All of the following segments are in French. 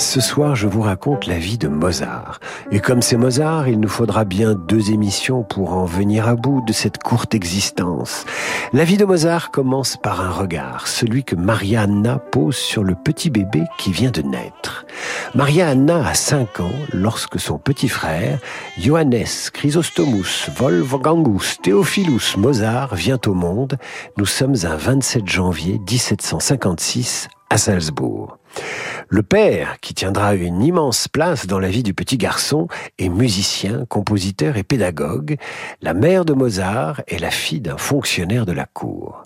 Ce soir, je vous raconte la vie de Mozart. Et comme c'est Mozart, il nous faudra bien deux émissions pour en venir à bout de cette courte existence. La vie de Mozart commence par un regard, celui que Maria Anna pose sur le petit bébé qui vient de naître. Maria Anna a 5 ans lorsque son petit frère, Johannes Chrysostomus Wolfgangus Theophilus Mozart, vient au monde. Nous sommes un 27 janvier 1756 à Salzbourg. Le père, qui tiendra une immense place dans la vie du petit garçon, est musicien, compositeur et pédagogue. La mère de Mozart est la fille d'un fonctionnaire de la cour.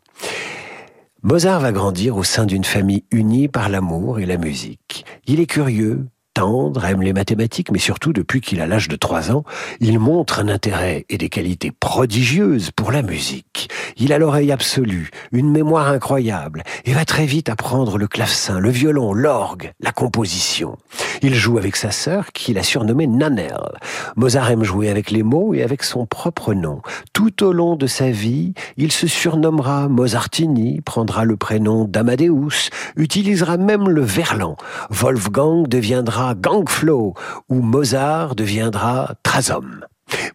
Mozart va grandir au sein d'une famille unie par l'amour et la musique. Il est curieux, tendre, aime les mathématiques, mais surtout depuis qu'il a l'âge de 3 ans, il montre un intérêt et des qualités prodigieuses pour la musique. Il a l'oreille absolue, une mémoire incroyable, et va très vite apprendre le clavecin, le violon, l'orgue, la composition. Il joue avec sa sœur, qu'il a surnommée Nanel. Mozart aime jouer avec les mots et avec son propre nom. Tout au long de sa vie, il se surnommera Mozartini, prendra le prénom d'Amadeus, utilisera même le verlan. Wolfgang deviendra Gangflow, où Mozart deviendra Trazom.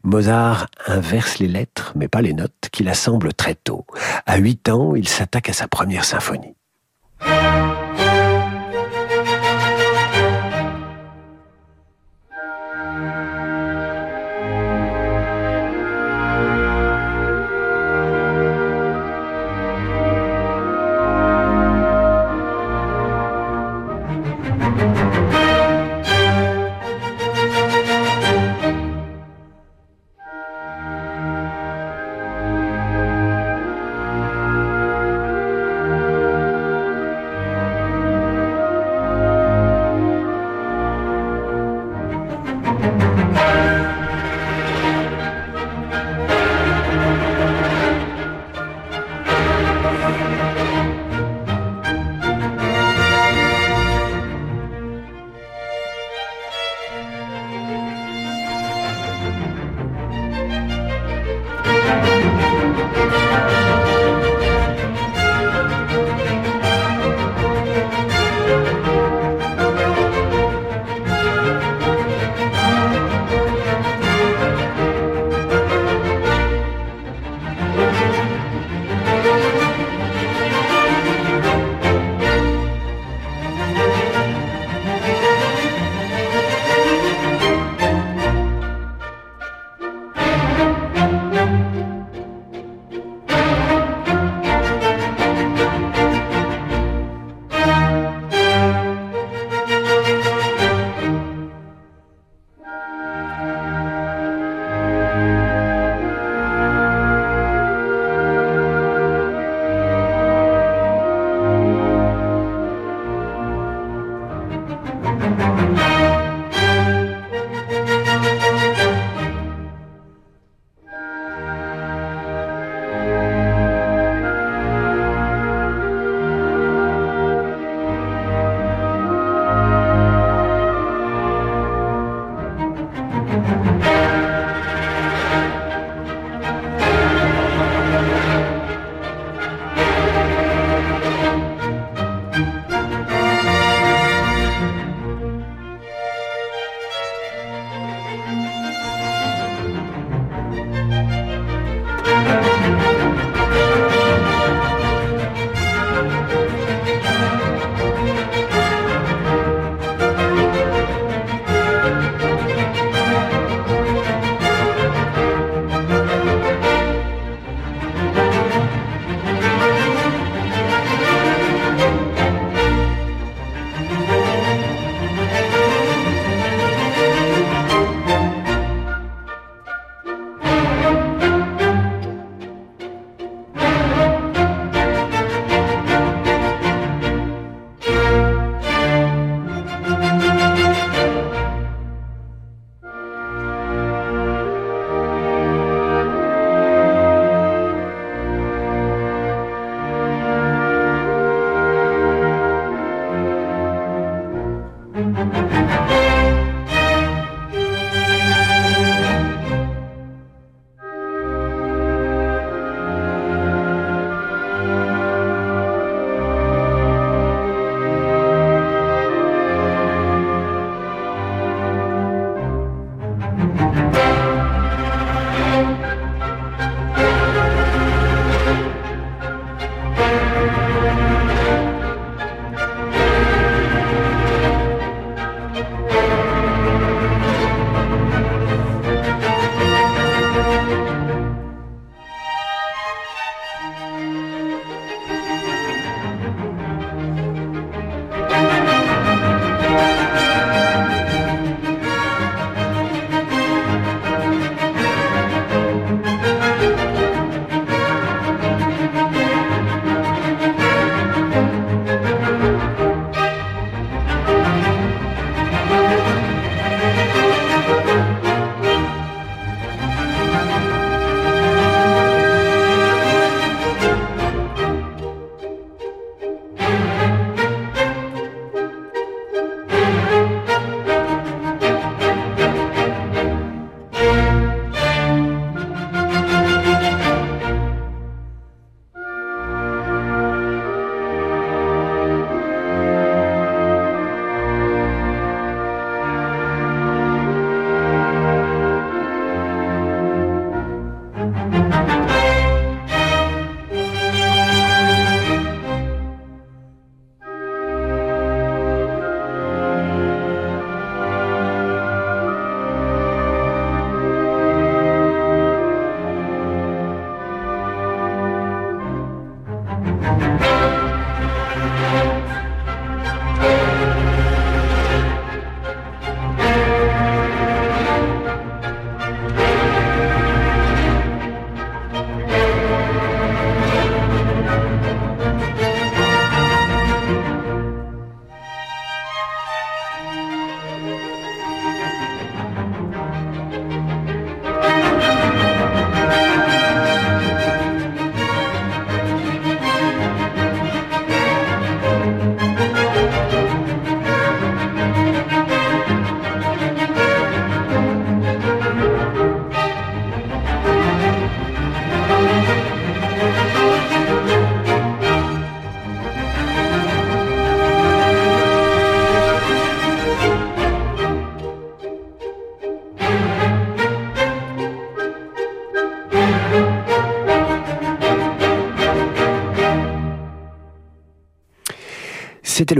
Mozart inverse les lettres, mais pas les notes, qu'il assemble très tôt. À 8 ans, il s'attaque à sa première symphonie.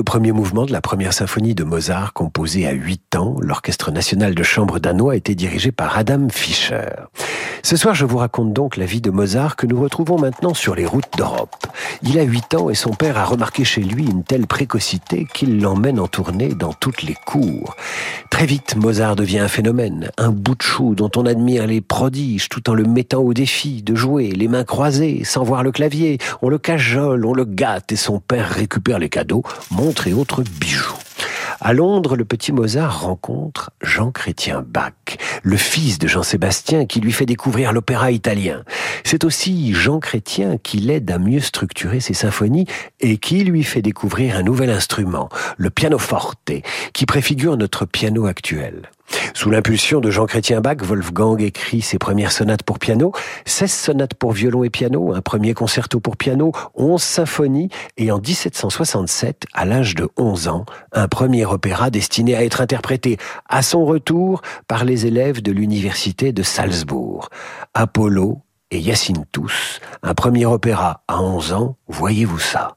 Premier mouvement de la première symphonie de Mozart composée à 8 ans. L'Orchestre national de chambre danois était dirigé par Adam Fischer. Ce soir, je vous raconte donc la vie de Mozart que nous retrouvons maintenant sur les routes d'Europe. Il a 8 ans et son père a remarqué chez lui une telle précocité qu'il l'emmène en tournée dans toutes les cours. Très vite, Mozart devient un phénomène, un bout de chou dont on admire les prodiges tout en le mettant au défi de jouer les mains croisées sans voir le clavier. On le cajole, on le gâte et son père récupère les cadeaux, montres et autres bijoux. À Londres, le petit Mozart rencontre Jean Chrétien Bach, le fils de Jean-Sébastien qui lui fait découvrir l'opéra italien. C'est aussi Jean Chrétien qui l'aide à mieux structurer ses symphonies et qui lui fait découvrir un nouvel instrument, le pianoforte, qui préfigure notre piano actuel. Sous l'impulsion de Jean-Chrétien Bach, Wolfgang écrit ses premières sonates pour piano, 16 sonates pour violon et piano, un premier concerto pour piano, 11 symphonies et en 1767, à l'âge de 11 ans, un premier opéra destiné à être interprété à son retour par les élèves de l'université de Salzbourg. Apollo et Tous, un premier opéra à 11 ans, voyez-vous ça.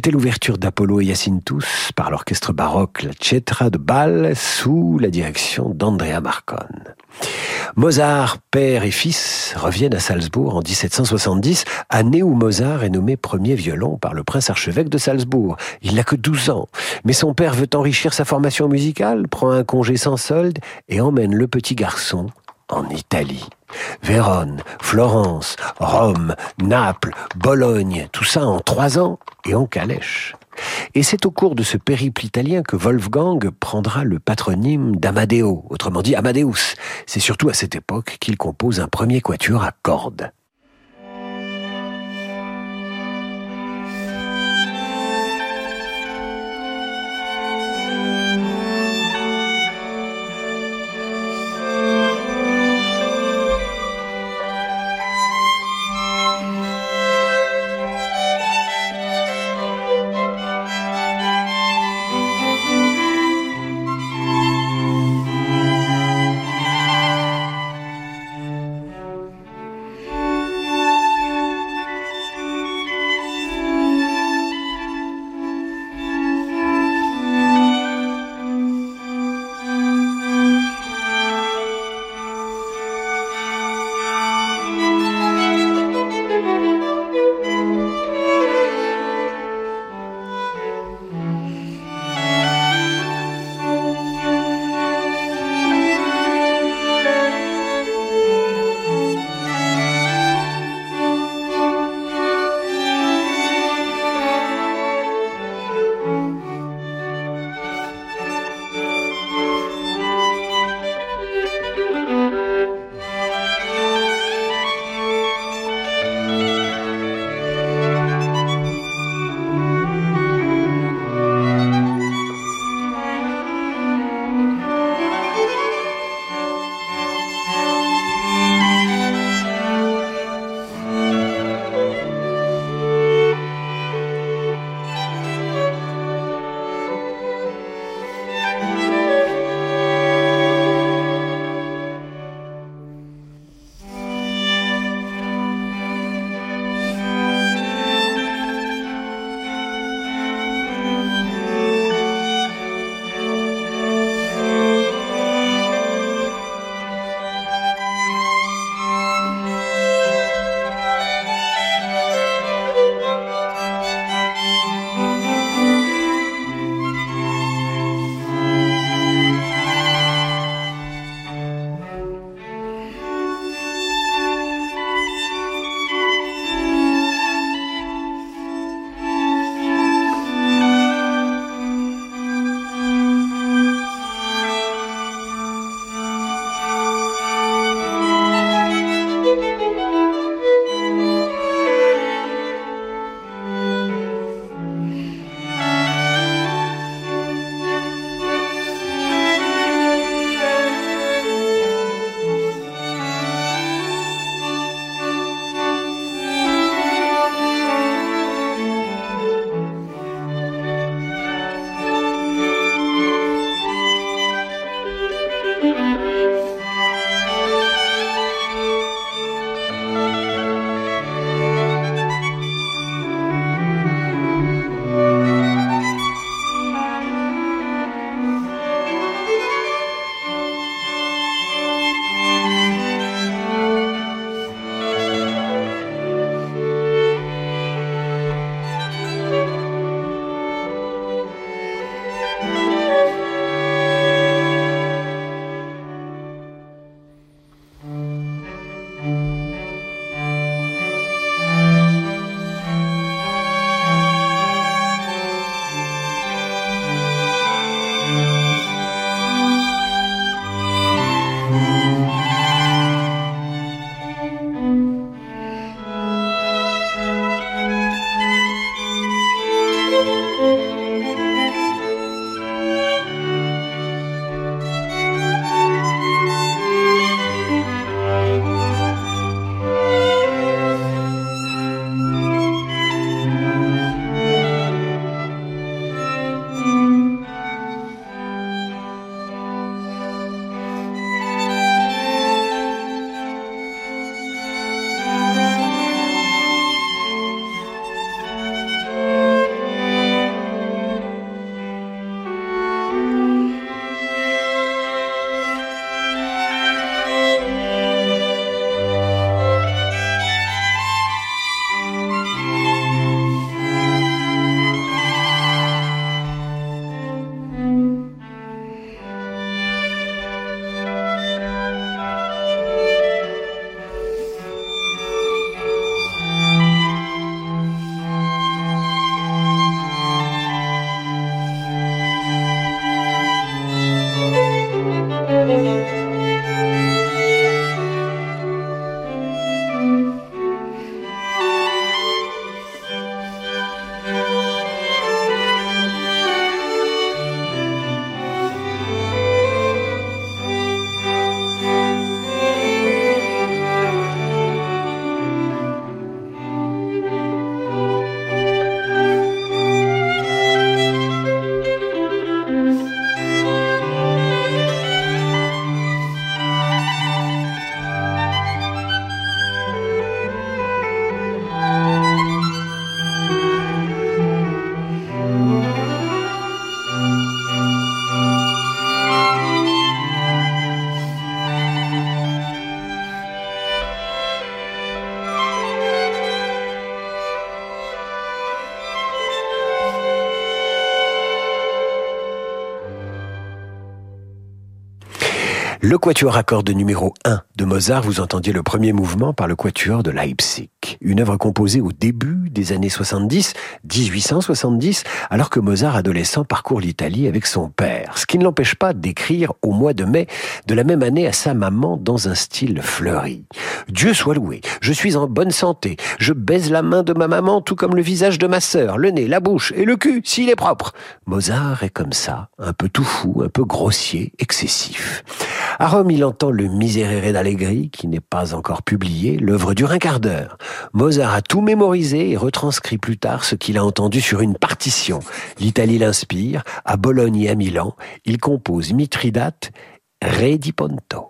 C'était l'ouverture d'Apollo et tous par l'orchestre baroque La Cetra de Bâle sous la direction d'Andrea Marcone. Mozart, père et fils, reviennent à Salzbourg en 1770, année où Mozart est nommé premier violon par le prince archevêque de Salzbourg. Il n'a que 12 ans, mais son père veut enrichir sa formation musicale, prend un congé sans solde et emmène le petit garçon en Italie. Vérone, Florence, Rome, Naples, Bologne, tout ça en trois ans et en calèche. Et c'est au cours de ce périple italien que Wolfgang prendra le patronyme d'Amadeo, autrement dit Amadeus. C'est surtout à cette époque qu'il compose un premier quatuor à cordes. Le quatuor à cordes numéro 1 de Mozart, vous entendiez le premier mouvement par le quatuor de Leipzig. Une œuvre composée au début des années 70, 1870, alors que Mozart, adolescent, parcourt l'Italie avec son père. Ce qui ne l'empêche pas d'écrire au mois de mai de la même année à sa maman dans un style fleuri. Dieu soit loué, je suis en bonne santé, je baise la main de ma maman tout comme le visage de ma sœur, le nez, la bouche et le cul s'il est propre. Mozart est comme ça, un peu tout fou, un peu grossier, excessif. À Rome, il entend le Miserere d'Allegri, qui n'est pas encore publié. L'œuvre dure un quart d'heure. Mozart a tout mémorisé et retranscrit plus tard ce qu'il a entendu sur une partition. L'Italie l'inspire. À Bologne et à Milan, il compose Mithridate, Re di Ponto.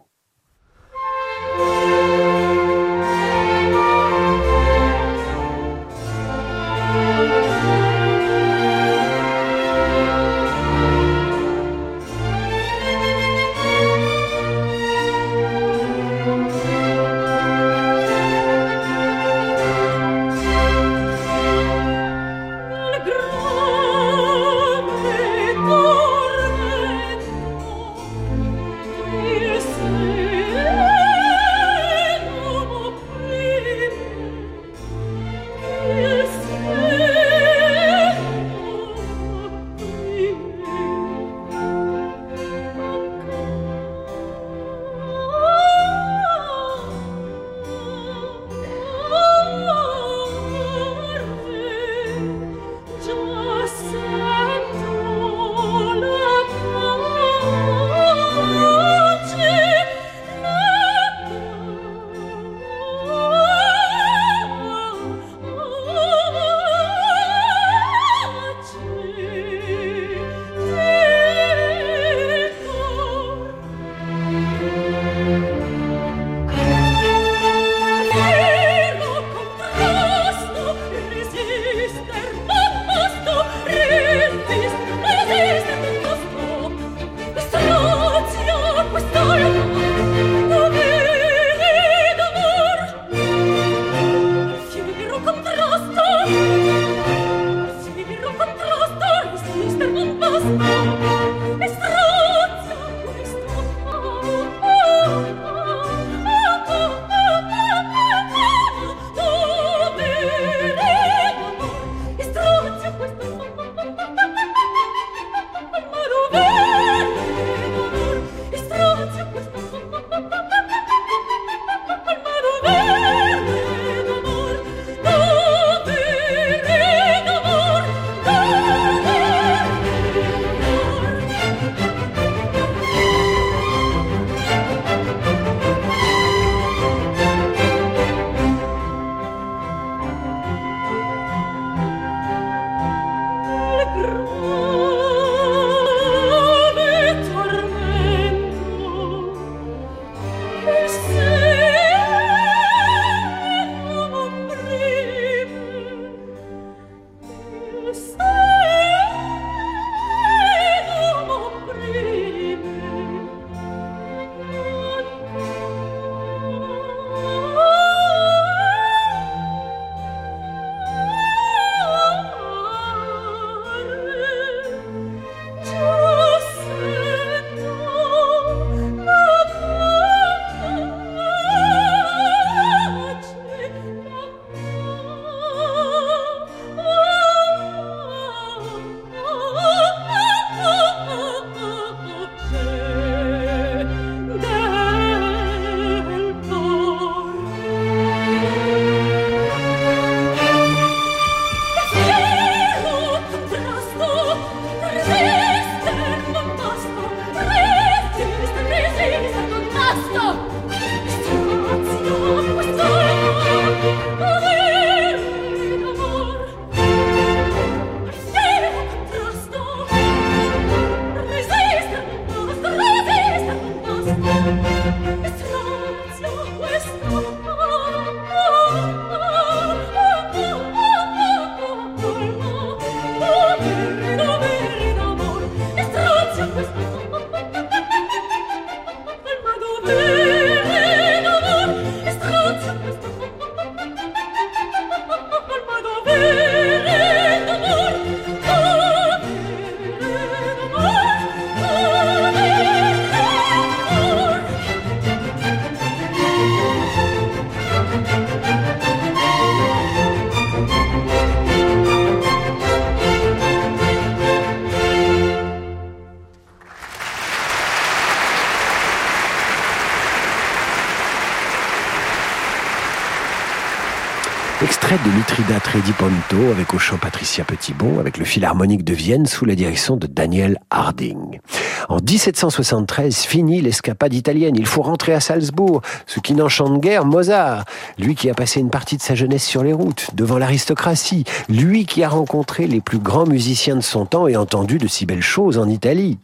De Mithridate Rediponto avec au chant Patricia Petitbon, avec le Philharmonique de Vienne sous la direction de Daniel Harding. En 1773, fini l'escapade italienne. Il faut rentrer à Salzbourg. Ce qui n'enchante guère, Mozart. Lui qui a passé une partie de sa jeunesse sur les routes, devant l'aristocratie. Lui qui a rencontré les plus grands musiciens de son temps et entendu de si belles choses en Italie.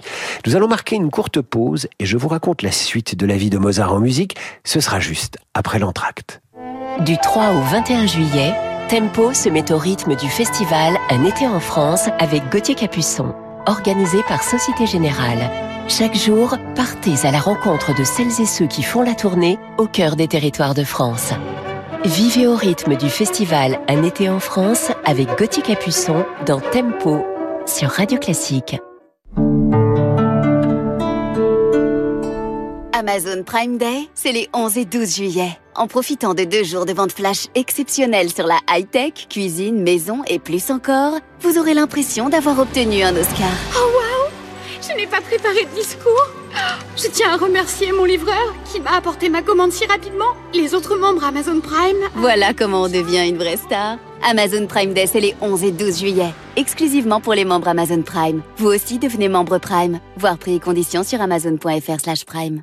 Nous allons marquer une courte pause et je vous raconte la suite de la vie de Mozart en musique. Ce sera juste après l'entracte. Du 3 au 21 juillet, Tempo se met au rythme du festival Un été en France avec Gauthier Capuçon, organisé par Société Générale. Chaque jour, partez à la rencontre de celles et ceux qui font la tournée au cœur des territoires de France. Vivez au rythme du festival Un été en France avec Gauthier Capuçon dans Tempo sur Radio Classique. Amazon Prime Day, c'est les 11 et 12 juillet. En profitant de deux jours de vente flash exceptionnels sur la high-tech, cuisine, maison et plus encore, vous aurez l'impression d'avoir obtenu un Oscar. Oh wow Je n'ai pas préparé de discours Je tiens à remercier mon livreur qui m'a apporté ma commande si rapidement, les autres membres Amazon Prime. Voilà comment on devient une vraie star. Amazon Prime Day, c'est les 11 et 12 juillet. Exclusivement pour les membres Amazon Prime. Vous aussi devenez membre Prime. Voir prix et conditions sur amazon.fr slash prime.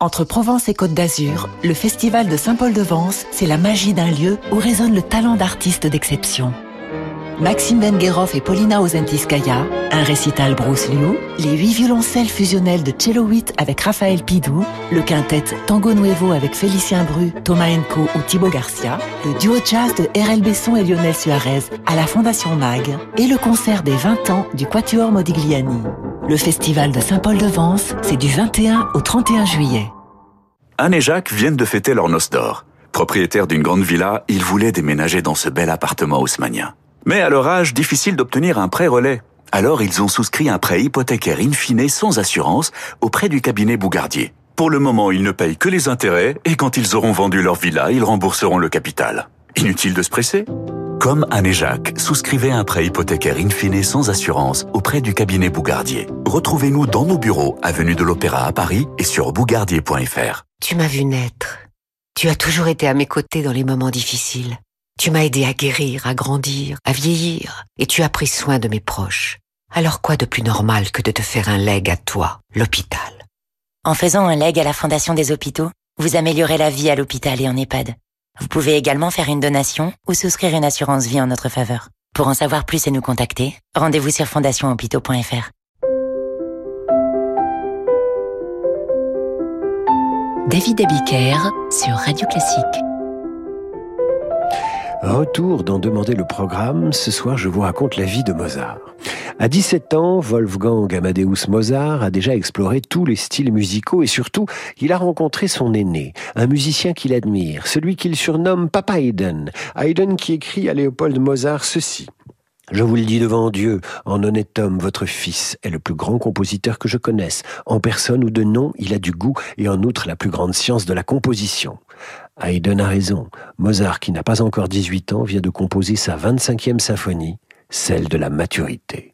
Entre Provence et Côte d'Azur, le festival de Saint-Paul-de-Vence, c'est la magie d'un lieu où résonne le talent d'artistes d'exception. Maxime Vengerov et Paulina Ozentiskaya, un récital Bruce Liu, les huit violoncelles fusionnelles de Cello 8 avec Raphaël Pidou, le quintet Tango Nuevo avec Félicien Bru, Thomas Enco ou Thibaut Garcia, le duo jazz de RL Besson et Lionel Suarez à la Fondation MAG et le concert des 20 ans du Quatuor Modigliani. Le festival de Saint-Paul-de-Vence, c'est du 21 au 31 juillet. Anne et Jacques viennent de fêter leur noce d'or. Propriétaires d'une grande villa, ils voulaient déménager dans ce bel appartement haussmanien. Mais à leur âge, difficile d'obtenir un prêt relais. Alors ils ont souscrit un prêt hypothécaire in fine sans assurance auprès du cabinet Bougardier. Pour le moment, ils ne payent que les intérêts et quand ils auront vendu leur villa, ils rembourseront le capital. Inutile de se presser Comme Anne et Jacques, souscrivez un prêt hypothécaire in fine sans assurance auprès du cabinet Bougardier. Retrouvez-nous dans nos bureaux, avenue de l'Opéra à Paris et sur bougardier.fr. Tu m'as vu naître. Tu as toujours été à mes côtés dans les moments difficiles. Tu m'as aidé à guérir, à grandir, à vieillir, et tu as pris soin de mes proches. Alors quoi de plus normal que de te faire un leg à toi, l'hôpital? En faisant un leg à la Fondation des hôpitaux, vous améliorez la vie à l'hôpital et en EHPAD. Vous pouvez également faire une donation ou souscrire une assurance vie en notre faveur. Pour en savoir plus et nous contacter, rendez-vous sur fondationhôpitaux.fr. David Abiker sur Radio Classique. Retour d'en demander le programme. Ce soir, je vous raconte la vie de Mozart. À 17 ans, Wolfgang Amadeus Mozart a déjà exploré tous les styles musicaux et surtout, il a rencontré son aîné, un musicien qu'il admire, celui qu'il surnomme Papa Haydn. Haydn qui écrit à Léopold Mozart ceci. Je vous le dis devant Dieu, en honnête homme, votre fils est le plus grand compositeur que je connaisse. En personne ou de nom, il a du goût et en outre la plus grande science de la composition. Haydn a raison. Mozart, qui n'a pas encore 18 ans, vient de composer sa 25e symphonie, celle de la maturité.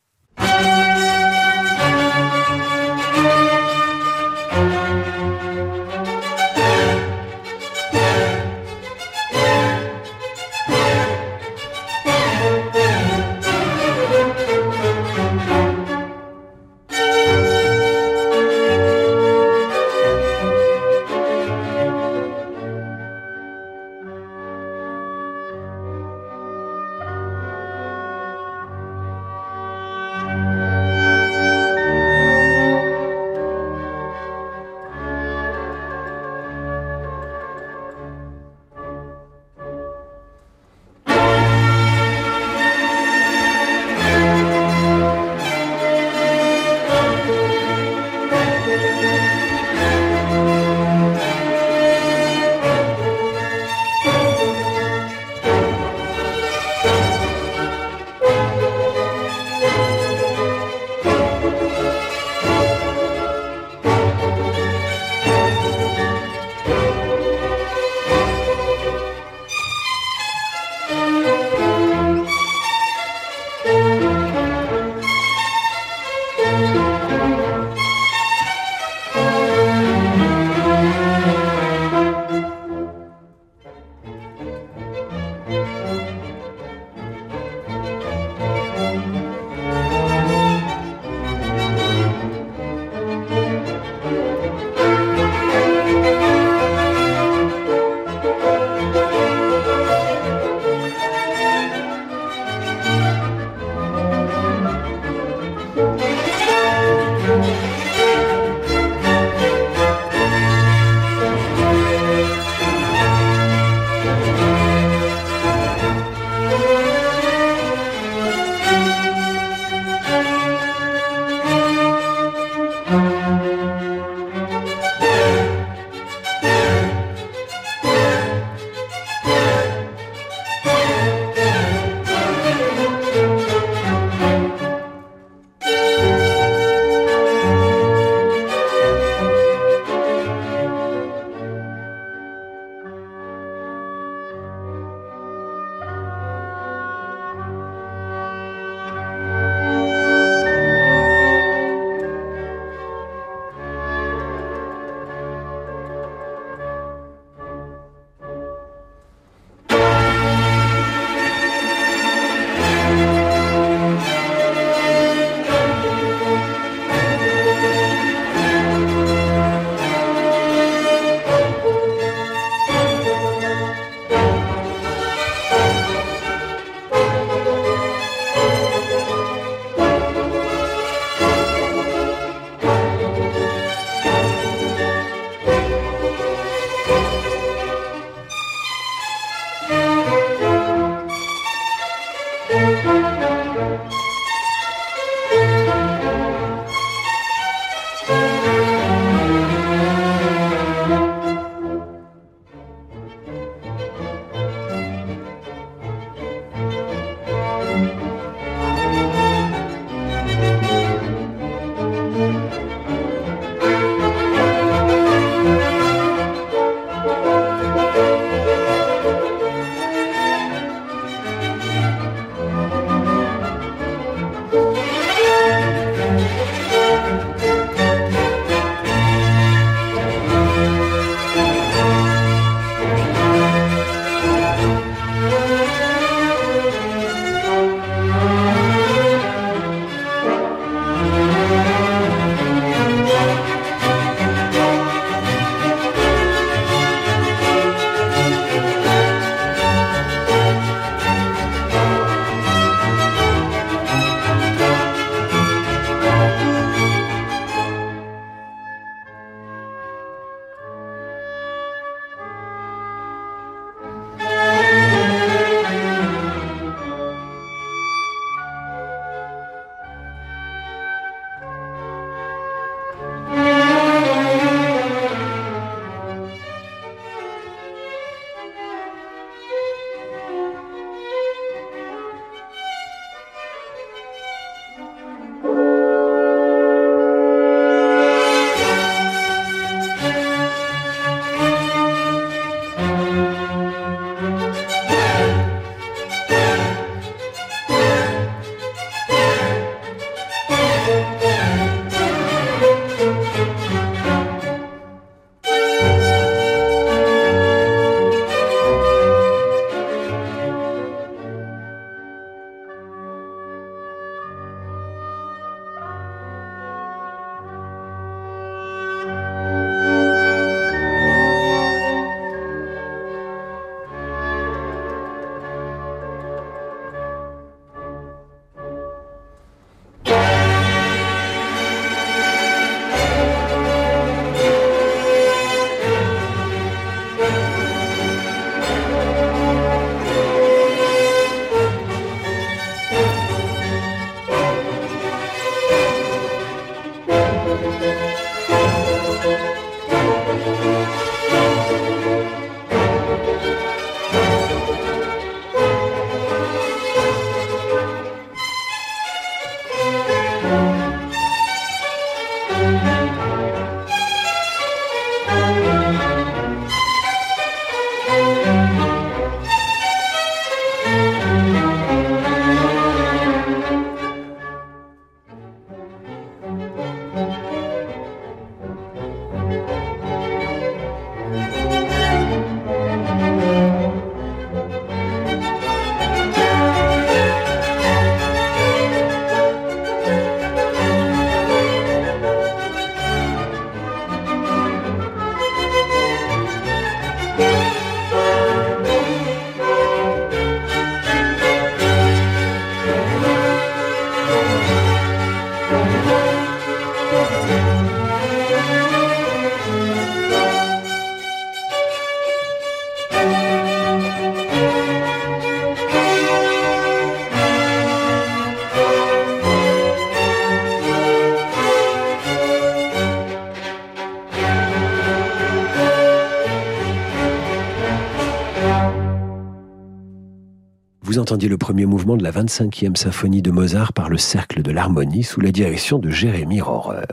Entendiez le premier mouvement de la 25e symphonie de Mozart par le Cercle de l'Harmonie sous la direction de Jérémy Rohrer.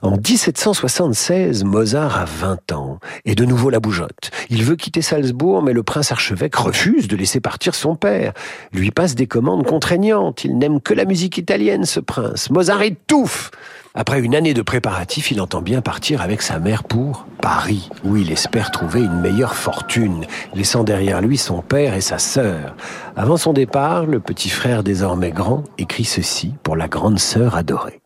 En 1776, Mozart a 20 ans et de nouveau la bougeotte. Il veut quitter Salzbourg, mais le prince archevêque refuse de laisser partir son père. Lui passe des commandes contraignantes. Il n'aime que la musique italienne, ce prince. Mozart étouffe. Après une année de préparatifs, il entend bien partir avec sa mère pour Paris, où il espère trouver une meilleure fortune, laissant derrière lui son père et sa sœur. Avant son départ, le petit frère désormais grand écrit ceci pour la grande sœur adorée.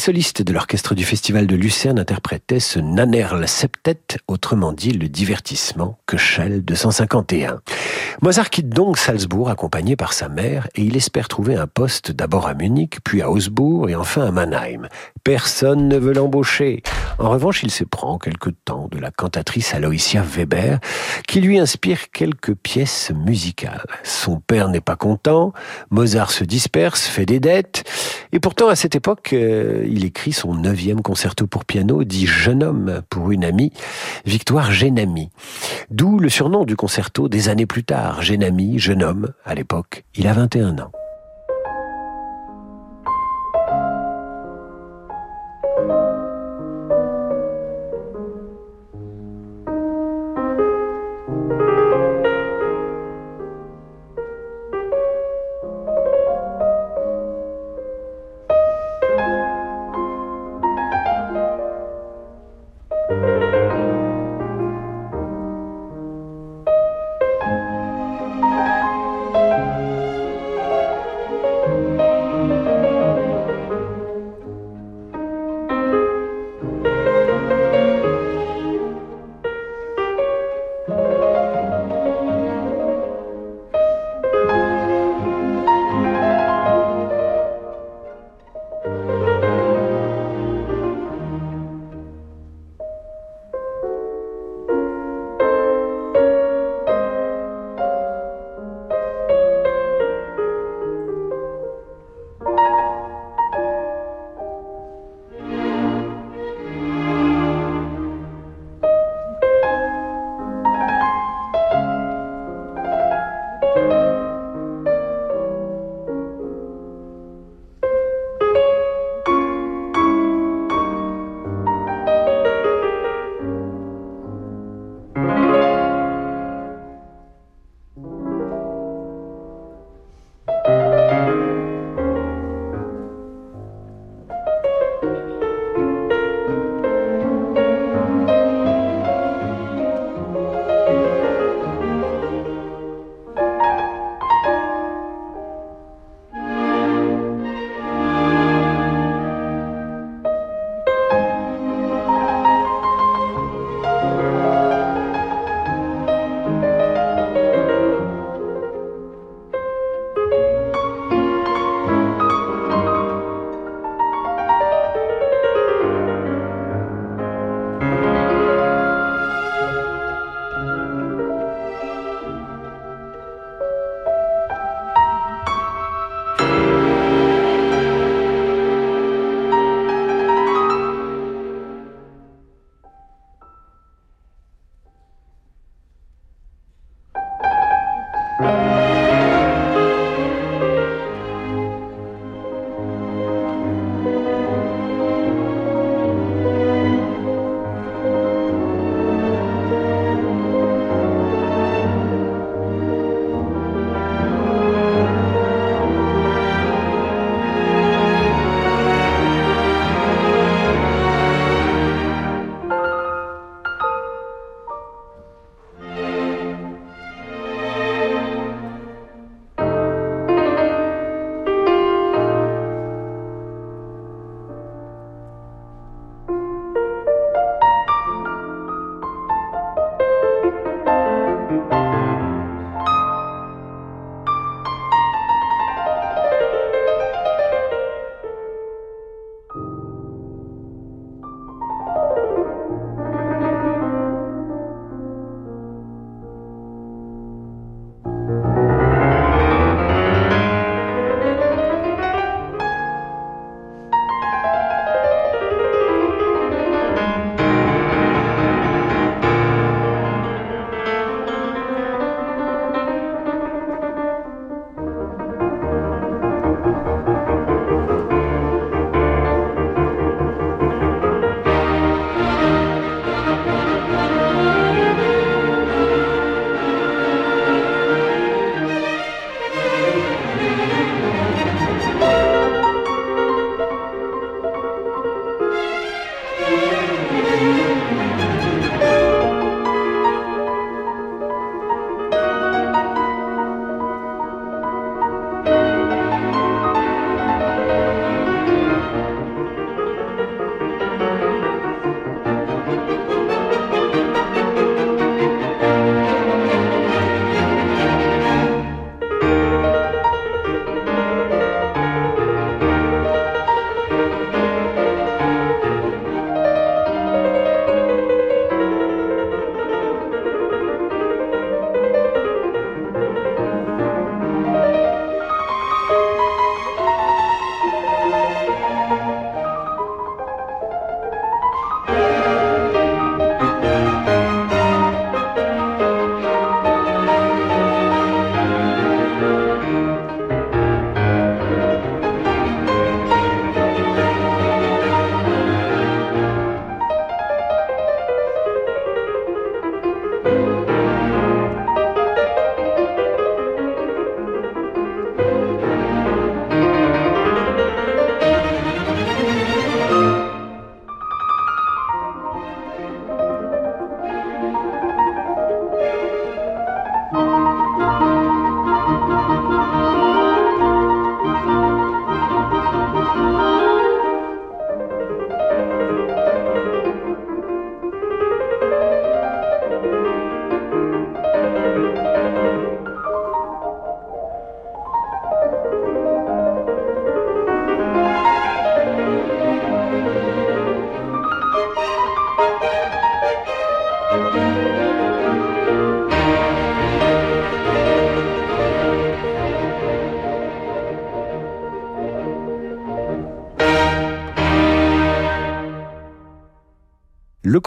Solistes de l'orchestre du Festival de Lucerne interprétaient ce Nanerl Septet, autrement dit le divertissement que Shell 251. Mozart quitte donc Salzbourg accompagné par sa mère et il espère trouver un poste d'abord à Munich, puis à Augsbourg et enfin à Mannheim. Personne ne veut l'embaucher. En revanche, il se prend quelque temps de la cantatrice Aloysia Weber qui lui inspire quelques pièces musicales. Son père n'est pas content, Mozart se disperse, fait des dettes et pourtant à cette époque, euh, il écrit son neuvième concerto pour piano, dit Jeune homme pour une amie, Victoire Génami. D'où le surnom du concerto des années plus tard, Génami, jeune homme, à l'époque, il a 21 ans.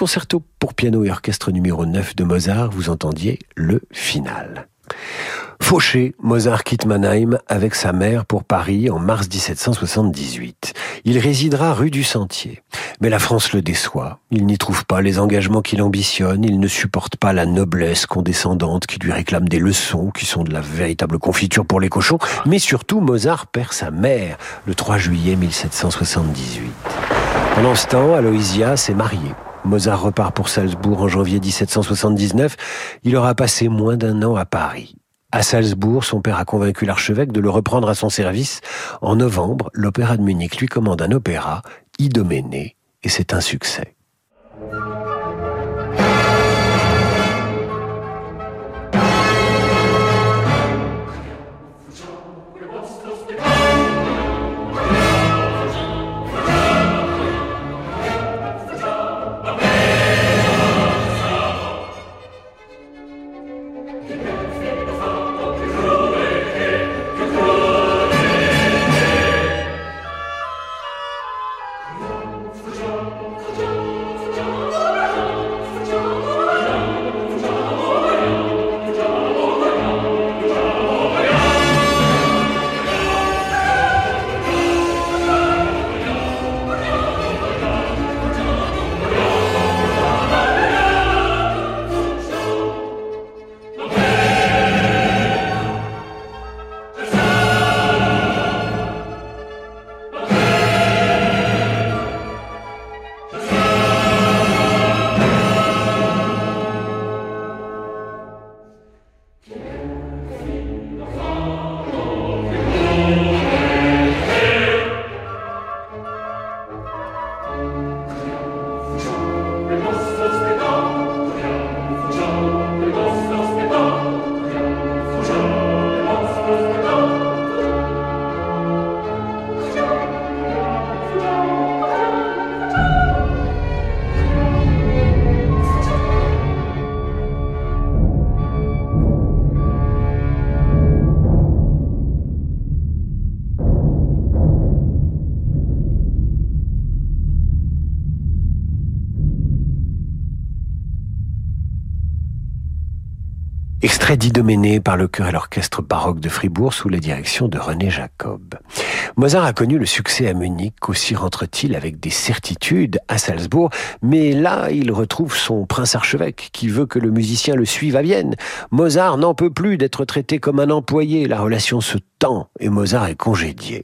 Concerto pour piano et orchestre numéro 9 de Mozart, vous entendiez le final. Fauché, Mozart quitte Mannheim avec sa mère pour Paris en mars 1778. Il résidera rue du Sentier. Mais la France le déçoit. Il n'y trouve pas les engagements qu'il ambitionne. Il ne supporte pas la noblesse condescendante qui lui réclame des leçons qui sont de la véritable confiture pour les cochons. Mais surtout, Mozart perd sa mère le 3 juillet 1778. Pendant ce temps, Aloysia s'est mariée. Mozart repart pour Salzbourg en janvier 1779. Il aura passé moins d'un an à Paris. À Salzbourg, son père a convaincu l'archevêque de le reprendre à son service. En novembre, l'Opéra de Munich lui commande un opéra, Idoménée, et c'est un succès. d'Idoménée par le chœur et l'orchestre baroque de Fribourg sous la direction de René Jacob. Mozart a connu le succès à Munich, aussi rentre-t-il avec des certitudes à Salzbourg, mais là il retrouve son prince archevêque qui veut que le musicien le suive à Vienne. Mozart n'en peut plus d'être traité comme un employé, la relation se et Mozart est congédié.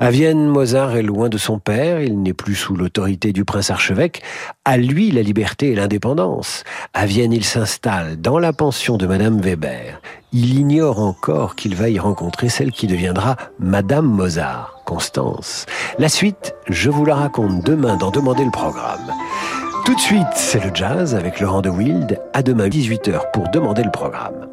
À Vienne, Mozart est loin de son père, il n'est plus sous l'autorité du prince archevêque. À lui la liberté et l'indépendance. À Vienne, il s'installe dans la pension de Madame Weber. Il ignore encore qu'il va y rencontrer celle qui deviendra Madame Mozart, Constance. La suite, je vous la raconte demain dans Demander le programme. Tout de suite, c'est le jazz avec Laurent de Wild. À demain 18h pour Demander le programme.